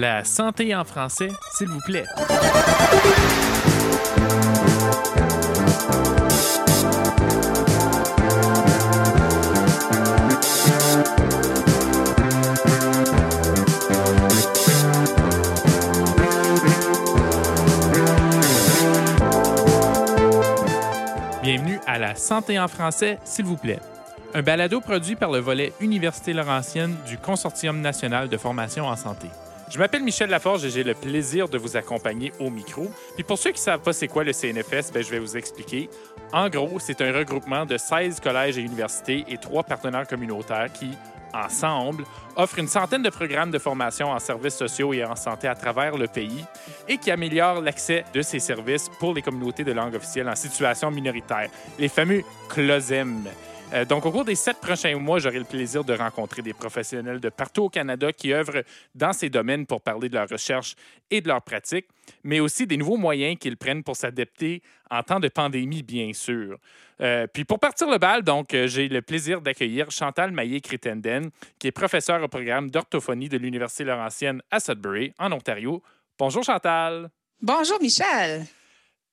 La santé en français, s'il vous plaît. Bienvenue à la santé en français, s'il vous plaît. Un balado produit par le volet Université Laurentienne du Consortium national de formation en santé. Je m'appelle Michel Laforge et j'ai le plaisir de vous accompagner au micro. Puis pour ceux qui ne savent pas c'est quoi le CNFS, ben je vais vous expliquer. En gros, c'est un regroupement de 16 collèges et universités et trois partenaires communautaires qui, ensemble, offrent une centaine de programmes de formation en services sociaux et en santé à travers le pays et qui améliorent l'accès de ces services pour les communautés de langue officielle en situation minoritaire, les fameux CLOSEM. Euh, donc, au cours des sept prochains mois, j'aurai le plaisir de rencontrer des professionnels de partout au Canada qui œuvrent dans ces domaines pour parler de leur recherche et de leur pratique, mais aussi des nouveaux moyens qu'ils prennent pour s'adapter en temps de pandémie, bien sûr. Euh, puis pour partir le bal, donc, euh, j'ai le plaisir d'accueillir Chantal Maillé-Crittenden, qui est professeure au programme d'orthophonie de l'Université Laurentienne à Sudbury, en Ontario. Bonjour Chantal. Bonjour Michel.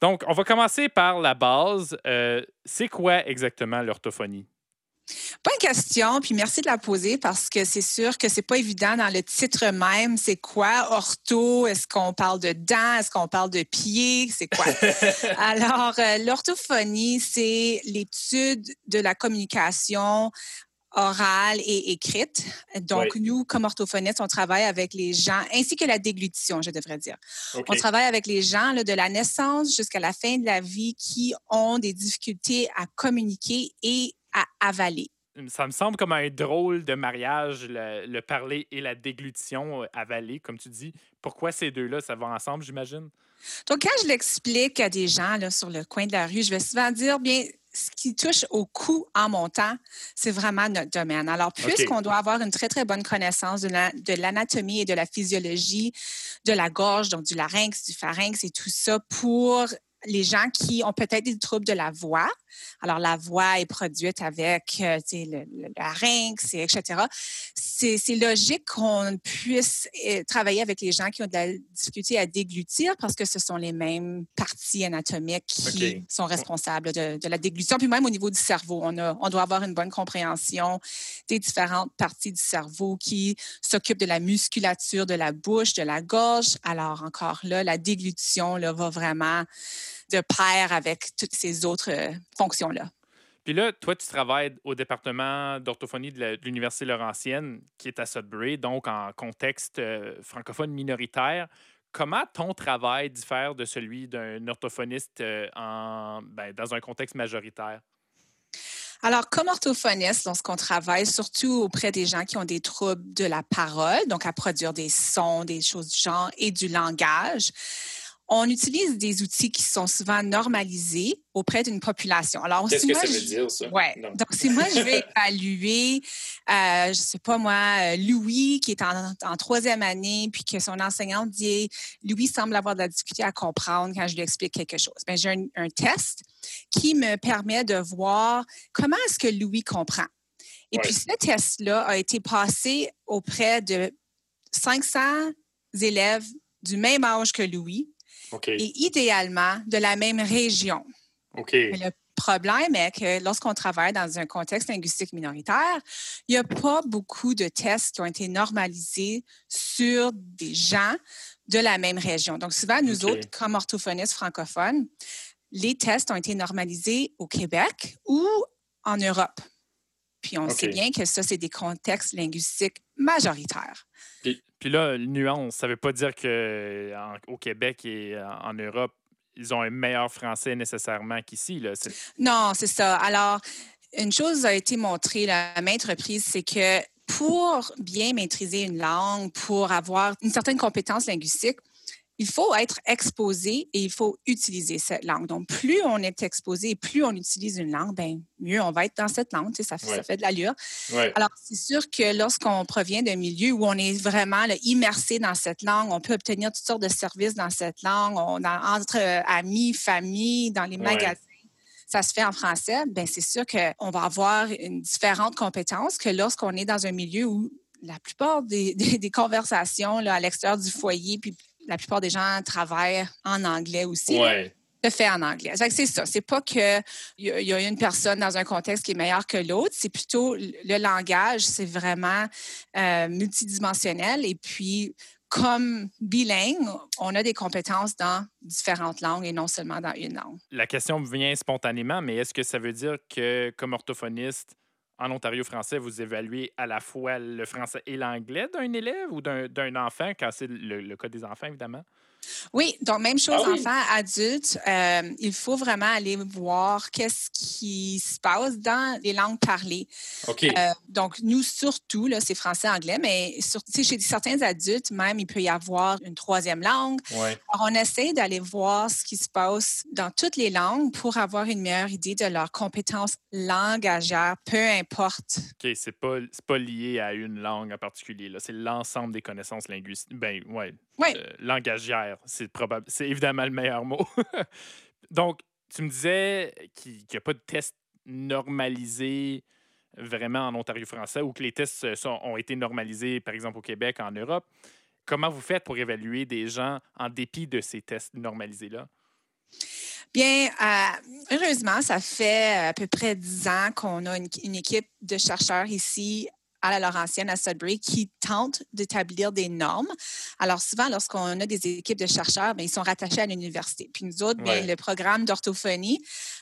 Donc, on va commencer par la base. Euh, c'est quoi exactement l'orthophonie? Bonne question, puis merci de la poser parce que c'est sûr que c'est pas évident dans le titre même. C'est quoi ortho? Est-ce qu'on parle de dents? Est-ce qu'on parle de pieds? C'est quoi? Alors, euh, l'orthophonie, c'est l'étude de la communication orale et écrite. Donc, nous, comme orthophonistes, on travaille avec les gens, ainsi que la déglutition, je devrais dire. On travaille avec les gens là, de la naissance jusqu'à la fin de la vie qui ont des difficultés à communiquer et à avaler. Ça me semble comme un drôle de mariage, le, parler et la déglutition euh, avaler, comme tu dis. Pourquoi ces deux-là, ça va ensemble, j'imagine? Donc, quand je l'explique à des gens là, sur le coin de la rue, je vais souvent dire, bien, ce qui touche au cou en montant, c'est vraiment notre domaine. Alors, puisqu'on doit avoir une très, très bonne connaissance de l'anatomie et de la physiologie de la gorge, donc du larynx, du pharynx et tout ça, pour les gens qui ont peut-être des troubles de la voix. Alors, la voix est produite avec euh, le, le, larynx, etc. C'est logique qu'on puisse euh, travailler avec les gens qui ont de la difficulté à déglutir parce que ce sont les mêmes parties anatomiques qui sont responsables de, de, la déglutition. Puis même au niveau du cerveau, on, a, on doit avoir une bonne compréhension des différentes parties du cerveau qui s'occupent de la musculature de la bouche, de la gorge. Alors, encore là, la déglutition là, va vraiment de pair avec toutes ces autres euh, fonctions-là. Puis là, toi, tu travailles au département d'orthophonie de l'Université Laurentienne, qui est à Sudbury, donc en contexte euh, francophone minoritaire. Comment ton travail diffère de celui d'un orthophoniste euh, en, ben, dans un contexte majoritaire? Alors, comme orthophoniste, lorsqu'on travaille surtout auprès des gens qui ont des troubles de la parole, donc à produire des sons, des choses du genre et du langage, on utilise des outils qui sont souvent normalisés auprès d'une population. Alors, Qu'est-ce que ça veut dire, ça? Ouais. Donc, si moi, je vais évaluer, euh, je sais pas moi, Louis, qui est en, troisième année, puis que son enseignante dit, Louis semble avoir de la difficulté à comprendre quand je lui explique quelque chose. Bien, j'ai un, test qui me permet de voir comment est-ce que Louis comprend. Et puis, ce test-là a été passé auprès de 500 élèves du même âge que Louis, et idéalement de la même région. le problème est que lorsqu'on travaille dans un contexte linguistique minoritaire, il n'y a pas beaucoup de tests qui ont été normalisés sur des gens de la même région. Donc, souvent, nous autres, comme orthophonistes francophones, les tests ont été normalisés au Québec ou en Europe. Puis on sait bien que ça, c'est des contextes linguistiques majoritaires. Puis là, nuance, ça ne veut pas dire qu'au Québec et euh, en Europe, ils ont un meilleur français nécessairement qu'ici. Non, c'est ça. Alors, une chose a été montrée à maintes reprises, c'est que pour bien maîtriser une langue, pour avoir une certaine compétence linguistique, il faut être exposé et il faut utiliser cette langue. Donc, plus on est exposé et plus on utilise une langue, ben mieux on va être dans cette langue. Tu sais, ça, fait, ça fait de l'allure. Alors, c'est sûr que lorsqu'on provient d'un milieu où on est vraiment immersé dans cette langue, on peut obtenir toutes sortes de services dans cette langue, on, entre euh, amis, famille, dans les magasins ça se fait en français, ben c'est sûr qu'on va avoir une différente compétence que lorsqu'on est dans un milieu où la plupart des, conversations là, à l'extérieur du foyer, puis la plupart des gens travaillent en anglais aussi. Ouais. Se fait en anglais. C'est ça. C'est pas qu'il y, y a une personne dans un contexte qui est meilleure que l'autre. C'est plutôt le langage, c'est vraiment euh, multidimensionnel. Et puis, comme bilingue, on a des compétences dans différentes langues et non seulement dans une langue. La question me vient spontanément, mais est-ce que ça veut dire que, comme orthophoniste, en Ontario français, vous évaluez à la fois le français et l'anglais d'un élève ou d'un enfant, quand c'est le, cas des enfants, évidemment? Oui, donc même chose, ah enfants, adultes. Euh, il faut vraiment aller voir qu'est-ce qui se passe dans les langues parlées. OK. Euh, donc, nous, surtout, là, c'est français-anglais, mais sur, chez certains adultes, même, il peut y avoir une troisième langue. Ouais. Alors, on essaie d'aller voir ce qui se passe dans toutes les langues pour avoir une meilleure idée de leurs compétences langagières, peu importe. OK, c'est pas, pas lié à une langue en particulier. C'est l'ensemble des connaissances linguistiques. Ben, ouais. Ouais. Euh, langagières c'est probable. C'est évidemment le meilleur mot. Donc, tu me disais qu'il n'y a pas de test normalisé vraiment en Ontario français ou que les tests ont été normalisés, par exemple, au Québec, en Europe. Comment vous faites pour évaluer des gens en dépit de ces tests normalisés-là? Bien, euh, heureusement, ça fait à peu près dix ans qu'on a une, équipe de chercheurs ici à la Laurentienne, à Sudbury, qui tentent d'établir des normes. Alors, souvent, lorsqu'on a des équipes de chercheurs, bien, ils sont rattachés à l'université. Puis nous autres, bien, le programme d'orthophonie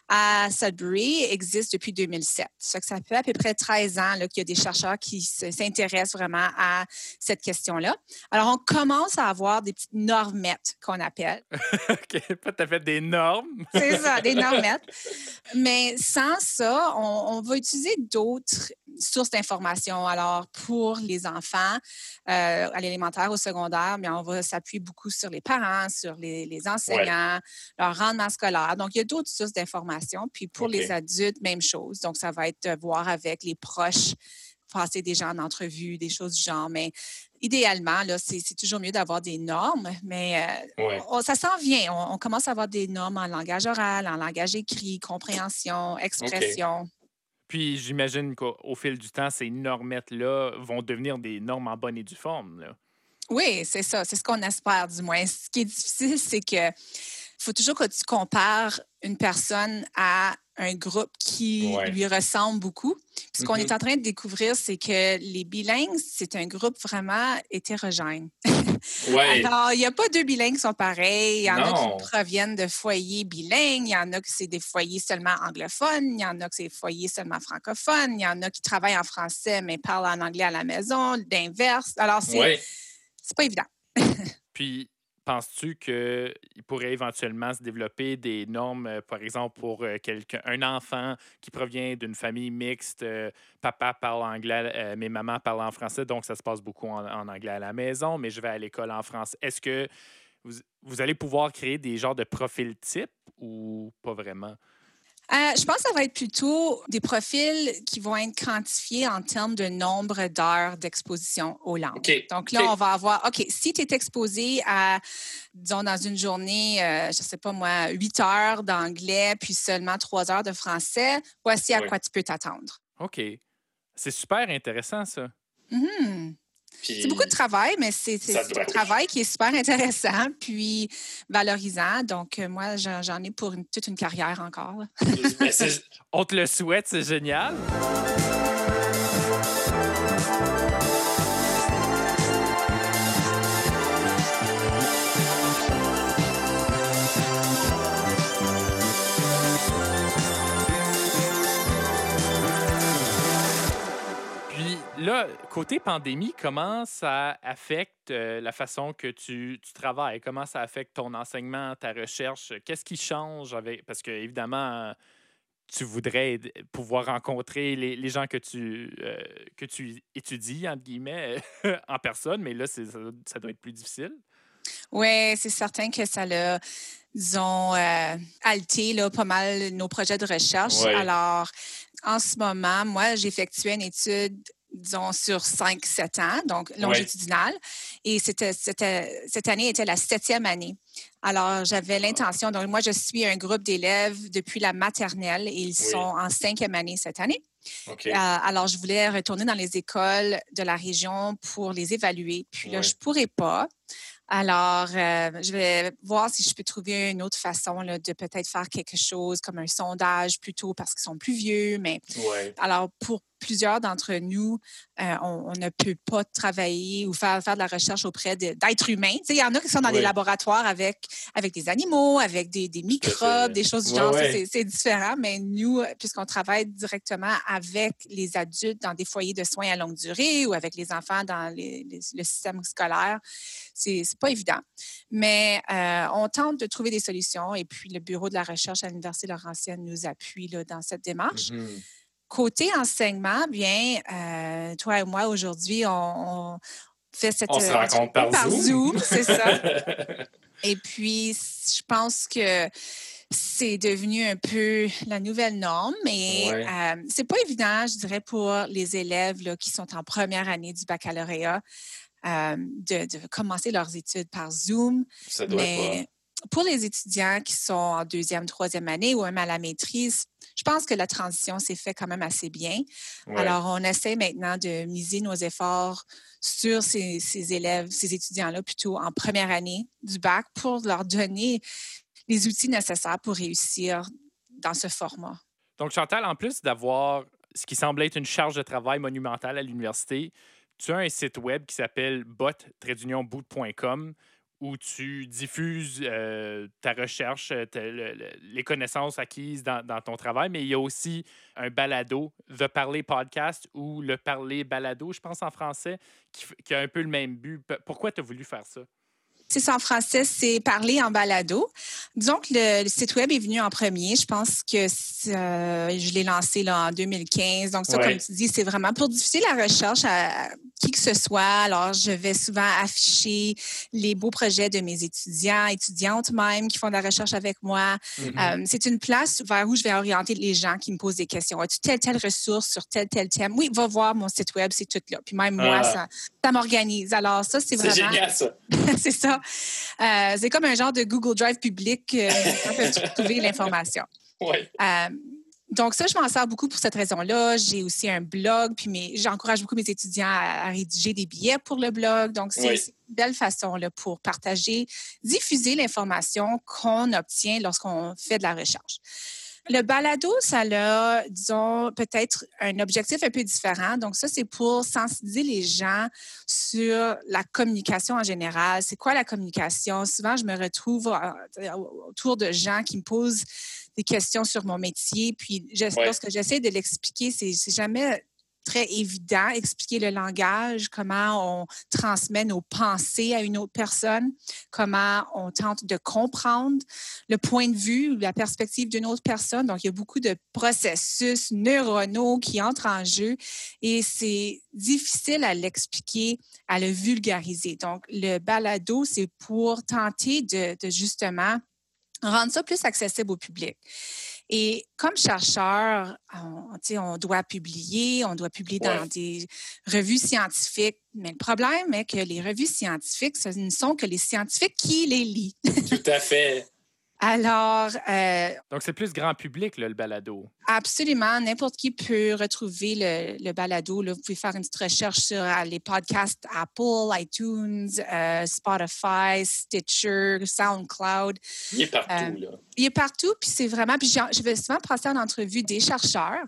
à Sudbury existe depuis 2007. Ça, ça fait à peu près 13 ans qu'il y a des chercheurs qui s'intéressent vraiment à cette question-là. Alors, on commence à avoir des petites normettes qu'on appelle. OK, pas tout à fait des normes. C'est ça, des normettes. Mais sans ça, on, on va utiliser d'autres sources d'informations. Alors, pour les enfants, euh, à l'élémentaire, au secondaire, mais on va s'appuyer beaucoup sur les parents, sur les, enseignants, leur rendement scolaire. Donc, il y a d'autres sources d'informations. Puis pour les adultes, même chose. Donc, ça va être voir avec les proches, passer des gens en entrevue, des choses du genre. Mais idéalement, là, c'est, toujours mieux d'avoir des normes, mais euh, ça s'en vient. On, commence à avoir des normes en langage oral, en langage écrit, compréhension, expression. Puis j'imagine qu'au fil du temps, ces normettes-là vont devenir des normes en bonne et due forme. Oui, c'est ça. C'est ce qu'on espère, du moins. Ce qui est difficile, c'est que faut toujours que tu compares une personne à un groupe qui lui ressemble beaucoup. ce qu'on est mm-hmm. en train de découvrir, c'est que les bilingues, c'est un groupe vraiment hétérogène. Ouais. Alors, il n'y a pas deux bilingues qui sont pareils. Il y en a qui proviennent de foyers bilingues, il y en a qui c'est des foyers seulement anglophones, il y en a qui c'est des foyers seulement francophones, il y en a qui travaillent en français mais parlent en anglais à la maison, d'inverse. Alors, c'est pas évident. Puis, penses-tu qu'il pourrait éventuellement se développer des normes, euh, par exemple, pour euh, un enfant qui provient d'une famille mixte, euh, papa parle anglais, mais maman parle en français, donc ça se passe beaucoup en, anglais à la maison, mais je vais à l'école en français. Est-ce que vous, vous, allez pouvoir créer des genres de profils types ou pas vraiment? Euh, je pense que ça va être plutôt des profils qui vont être quantifiés en termes de nombre d'heures d'exposition aux langues. Donc là, on va avoir, OK, si tu es exposé à, disons, dans une journée, euh, je ne sais pas moi, 8 heures d'anglais, puis seulement 3 heures de français, voici à quoi tu peux t'attendre. OK. C'est super intéressant, ça. Mm c'est beaucoup de travail, mais c'est un travail qui est super intéressant puis valorisant. Donc, euh, moi, j'en ai pour toute une carrière encore. On te le souhaite, c'est génial. Là, côté pandémie, comment ça affecte euh, la façon que tu, travailles? Comment ça affecte ton enseignement, ta recherche? Qu'est-ce qui change avec. Parce que, évidemment, tu voudrais pouvoir rencontrer les, gens que tu, euh, que tu étudies, entre guillemets, en personne, mais là, ça, ça, doit être plus difficile. Oui, c'est certain que ça l'a, disons, euh, alté là, pas mal nos projets de recherche. Alors, en ce moment, moi, j'effectuais une étude disons, sur 5-7 ans, donc longitudinal. Et c'était, cette année était la septième année. Alors, j'avais l'intention, donc moi, je suis un groupe d'élèves depuis la maternelle et ils sont en cinquième année cette année. Euh, alors, je voulais retourner dans les écoles de la région pour les évaluer. Puis là, je ne pourrais pas. Alors, euh, je vais voir si je peux trouver une autre façon de peut-être faire quelque chose comme un sondage plutôt parce qu'ils sont plus vieux. Mais alors, pour plusieurs d'entre nous, euh, on, ne peut pas travailler ou faire, faire de la recherche auprès d'êtres humains. Il y en a qui sont dans des laboratoires avec, avec des animaux, avec des, microbes, des choses du genre. C'est différent, mais nous, puisqu'on travaille directement avec les adultes dans des foyers de soins à longue durée ou avec les enfants dans le système scolaire, c'est pas évident. Mais euh, on tente de trouver des solutions et puis le Bureau de la recherche à l'Université Laurentienne nous appuie là, dans cette démarche. Mm-hmm. Côté enseignement, bien, euh, toi et moi, aujourd'hui, on, fait cette... On se rencontre par, Zoom. c'est ça. et puis, je pense que c'est devenu un peu la nouvelle norme, mais euh, c'est pas évident, je dirais, pour les élèves là, qui sont en première année du baccalauréat euh, de, commencer leurs études par Zoom. Ça doit mais pour les étudiants qui sont en deuxième, troisième année ou même à la maîtrise, je pense que la transition s'est faite quand même assez bien. Alors, on essaie maintenant de miser nos efforts sur ces, élèves, ces étudiants-là, plutôt en première année du bac, pour leur donner les outils nécessaires pour réussir dans ce format. Donc, Chantal, en plus d'avoir ce qui semble être une charge de travail monumentale à l'université, tu as un site web qui s'appelle bot-boot.com où tu diffuses ta recherche, les connaissances acquises dans, ton travail, mais il y a aussi un balado, The Parler Podcast ou Le Parler Balado, je pense en français, qui, qui a un peu le même but. Pourquoi tu as voulu faire ça? C'est en français, c'est parler en balado. Disons que le, site web est venu en premier. Je pense que euh, je l'ai lancé là, en 2015. Donc, ça, comme tu dis, c'est vraiment pour diffuser la recherche à, qui que ce soit. Alors, je vais souvent afficher les beaux projets de mes étudiants, étudiantes même, qui font de la recherche avec moi. Mm-hmm. Euh, c'est une place vers où je vais orienter les gens qui me posent des questions. As-tu telle, telle ressource sur tel, tel thème? Oui, va voir mon site web, c'est tout là. Puis même moi, ah. ça, ça m'organise. Alors, ça, c'est vraiment... C'est génial, ça. c'est ça. Euh, c'est comme un genre de Google Drive public. Euh, on peut trouver l'information. Euh, donc, ça, je m'en sers beaucoup pour cette raison-là. J'ai aussi un blog, puis j'encourage beaucoup mes étudiants à, rédiger des billets pour le blog. Donc, c'est une belle façon là, pour partager, diffuser l'information qu'on obtient lorsqu'on fait de la recherche. Le balado, ça a, disons, peut-être un objectif un peu différent. Donc, ça, c'est pour sensibiliser les gens sur la communication en général. C'est quoi la communication? Souvent, je me retrouve euh, autour de gens qui me posent des questions sur mon métier. Puis, lorsque j'essaie de l'expliquer, c'est jamais très évident, expliquer le langage, comment on transmet nos pensées à une autre personne, comment on tente de comprendre le point de vue, la perspective d'une autre personne. Donc, il y a beaucoup de processus neuronaux qui entrent en jeu et c'est difficile à l'expliquer, à le vulgariser. Donc, le balado, c'est pour tenter de, de justement rendre ça plus accessible au public. Et comme chercheur, on, on doit publier, on doit publier dans des revues scientifiques. Mais le problème est que les revues scientifiques, ce ne sont que les scientifiques qui les lisent. Tout à fait. Alors. Euh, Donc, c'est plus grand public, le balado. Absolument. N'importe qui peut retrouver le, balado. Là. Vous pouvez faire une petite recherche sur euh, les podcasts Apple, iTunes, euh, Spotify, Stitcher, SoundCloud. Il est partout, là. Il est partout, puis c'est vraiment. Puis je vais souvent passer en entrevue des chercheurs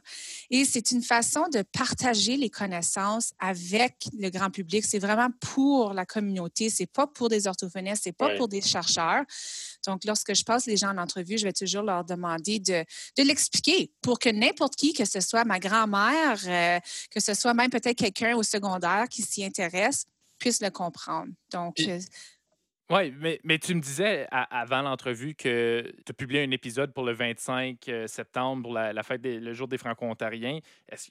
et c'est une façon de partager les connaissances avec le grand public. C'est vraiment pour la communauté. C'est pas pour des orthophonistes, c'est pas pour des chercheurs. Donc, lorsque je passe les gens en entrevue, je vais toujours leur demander de, de l'expliquer pour que n'importe qui, que ce soit ma grand-mère, euh, que ce soit même peut-être quelqu'un au secondaire qui s'y intéresse, puisse le comprendre. Donc, euh, oui, mais, mais, tu me disais avant l'entrevue que tu as publié un épisode pour le 25 euh, septembre, pour la, fête des, le jour des Franco-Ontariens.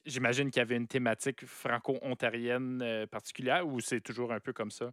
J'imagine qu'il y avait une thématique franco-ontarienne particulière ou c'est toujours un peu comme ça?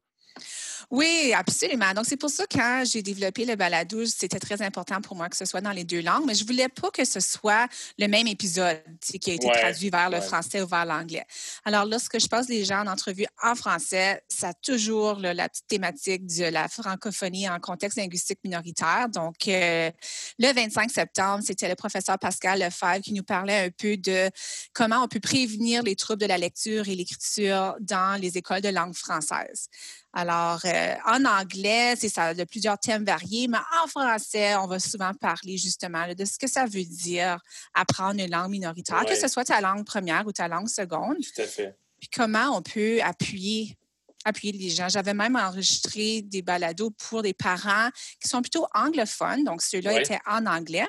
Oui, absolument. Donc, c'est pour ça que quand j'ai développé le balado, c'était très important pour moi que ce soit dans les deux langues, mais je ne voulais pas que ce soit le même épisode qui a été traduit vers le français ou vers l'anglais. Alors, lorsque je passe les gens en entrevue en français, ça a toujours la petite thématique de la francophonie en contexte linguistique minoritaire. Donc, euh, le 25 septembre, c'était le professeur Pascal Lefebvre qui nous parlait un peu de comment on peut prévenir les troubles de la lecture et l'écriture dans les écoles de langue française. Alors, euh, en anglais, c'est ça, de plusieurs thèmes variés, mais en français, on va souvent parler justement de ce que ça veut dire apprendre une langue minoritaire, que ce soit ta langue première ou ta langue seconde. Tout à fait. Puis comment on peut appuyer appuyer les gens. J'avais même enregistré des balados pour des parents qui sont plutôt anglophones, donc ceux-là étaient en anglais,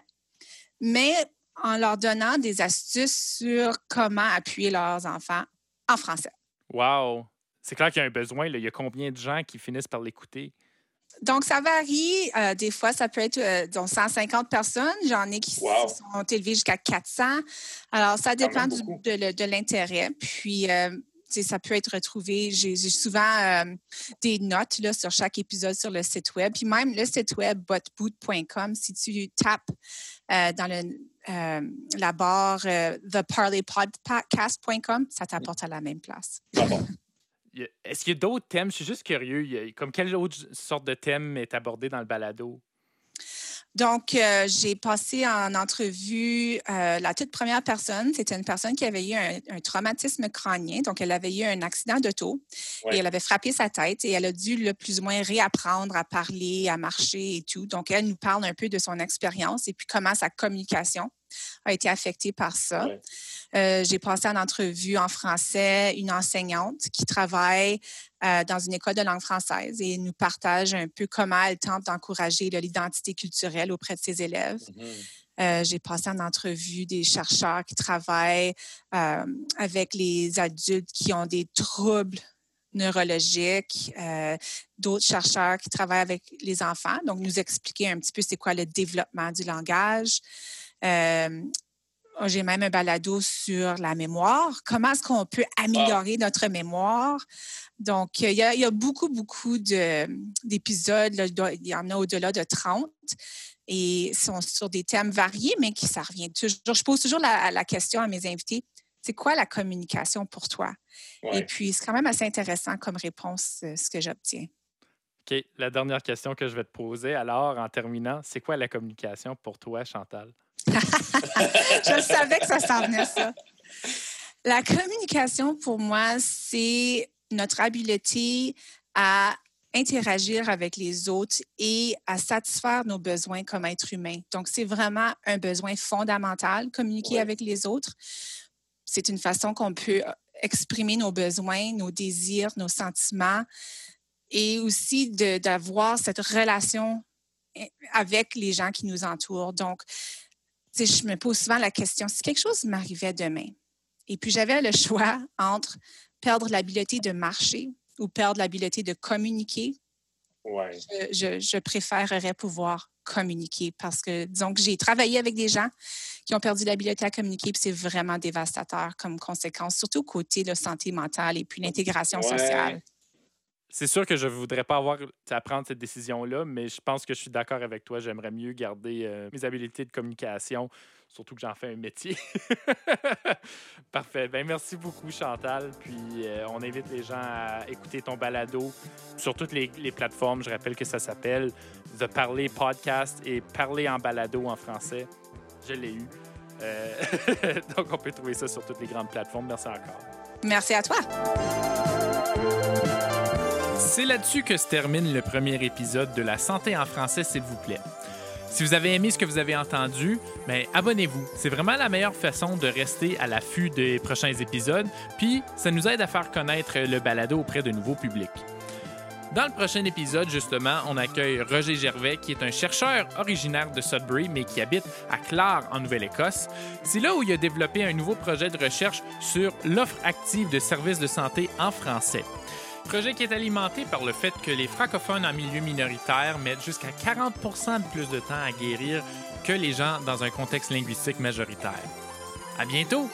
mais en leur donnant des astuces sur comment appuyer leurs enfants en français. Wow! C'est clair qu'il y a un besoin. Il y a combien de gens qui finissent par l'écouter? Donc, ça varie. Euh, des fois, ça peut être 150 euh, personnes. J'en ai qui sont élevés jusqu'à 400. Alors, ça dépend de, l'intérêt. Puis, euh, ça peut être retrouvé. J'ai souvent des notes là, sur chaque épisode sur le site web. Puis même le site web botboot.com, si tu tapes dans le, la barre theparleypodcast.com, ça t'apporte à la même place. Ah est-ce qu'il y a d'autres thèmes? Je suis juste curieux. Comme quelle autre sorte de thème est abordé dans le balado? Donc, euh, j'ai passé en entrevue euh, la toute première personne. C'était une personne qui avait eu un, traumatisme crânien. Donc, elle avait eu un accident d'auto et elle avait frappé sa tête et elle a dû le plus ou moins réapprendre à parler, à marcher et tout. Donc, elle nous parle un peu de son expérience et puis comment sa communication a été affectée par ça. Euh, j'ai passé en entrevue en français une enseignante qui travaille euh, dans une école de langue française et nous partage un peu comment elle tente d'encourager l'identité culturelle auprès de ses élèves. Mm-hmm. Euh, j'ai passé en entrevue des chercheurs qui travaillent avec les adultes qui ont des troubles neurologiques, d'autres chercheurs qui travaillent avec les enfants, donc nous expliquer un petit peu c'est quoi le développement du langage. J'ai même un balado sur la mémoire. Comment est-ce qu'on peut améliorer notre mémoire? Donc, il y, a, beaucoup, beaucoup d'épisodes. Il y en a au-delà de 30 et sont sur des thèmes variés, mais qui ça revient toujours. Je pose toujours la, question à mes invités c'est quoi la communication pour toi? Et puis, c'est quand même assez intéressant comme réponse, euh, ce que j'obtiens. OK. La dernière question que je vais te poser, alors, en terminant, c'est quoi la communication pour toi, Chantal? je savais que ça s'en venait, ça. La communication, pour moi, c'est notre habileté à interagir avec les autres et à satisfaire nos besoins comme être humain. Donc, c'est vraiment un besoin fondamental, communiquer avec les autres. C'est une façon qu'on peut exprimer nos besoins, nos désirs, nos sentiments et aussi d'avoir cette relation eh, avec les gens qui nous entourent. Donc, je me pose souvent la question, si quelque chose m'arrivait demain, et puis j'avais le choix entre perdre l'habileté de marcher ou perdre l'habileté de communiquer, je, préférerais pouvoir communiquer parce que, disons que j'ai travaillé avec des gens qui ont perdu l'habileté à communiquer, puis c'est vraiment dévastateur comme conséquence, surtout côté de santé mentale et puis l'intégration sociale c'est sûr que je voudrais pas avoir à prendre cette décision-là, mais je pense que je suis d'accord avec toi. J'aimerais mieux garder euh, mes habiletés de communication, surtout que j'en fais un métier. Parfait. Ben, merci beaucoup, Chantal. Puis euh, on invite les gens à écouter ton balado sur toutes les, plateformes. Je rappelle que ça s'appelle The Parler Podcast et Parler en balado en français. Je l'ai eu. Euh, donc, on peut trouver ça sur toutes les grandes plateformes. Merci encore. Merci à toi. C'est là-dessus que se termine le premier épisode de La santé en français, s'il vous plaît. Si vous avez aimé ce que vous avez entendu, ben, abonnez-vous. C'est vraiment la meilleure façon de rester à l'affût des prochains épisodes, puis ça nous aide à faire connaître le balado auprès de nouveaux publics. Dans le prochain épisode, justement, on accueille Roger Gervais, qui est un chercheur originaire de Sudbury, mais qui habite à Clare, en Nouvelle-Écosse. C'est là où il a développé un nouveau projet de recherche sur l'offre active de services de santé en français. Projet qui est alimenté par le fait que les francophones en milieu minoritaire mettent jusqu'à 40% de plus de temps à guérir que les gens dans un contexte linguistique majoritaire. À bientôt!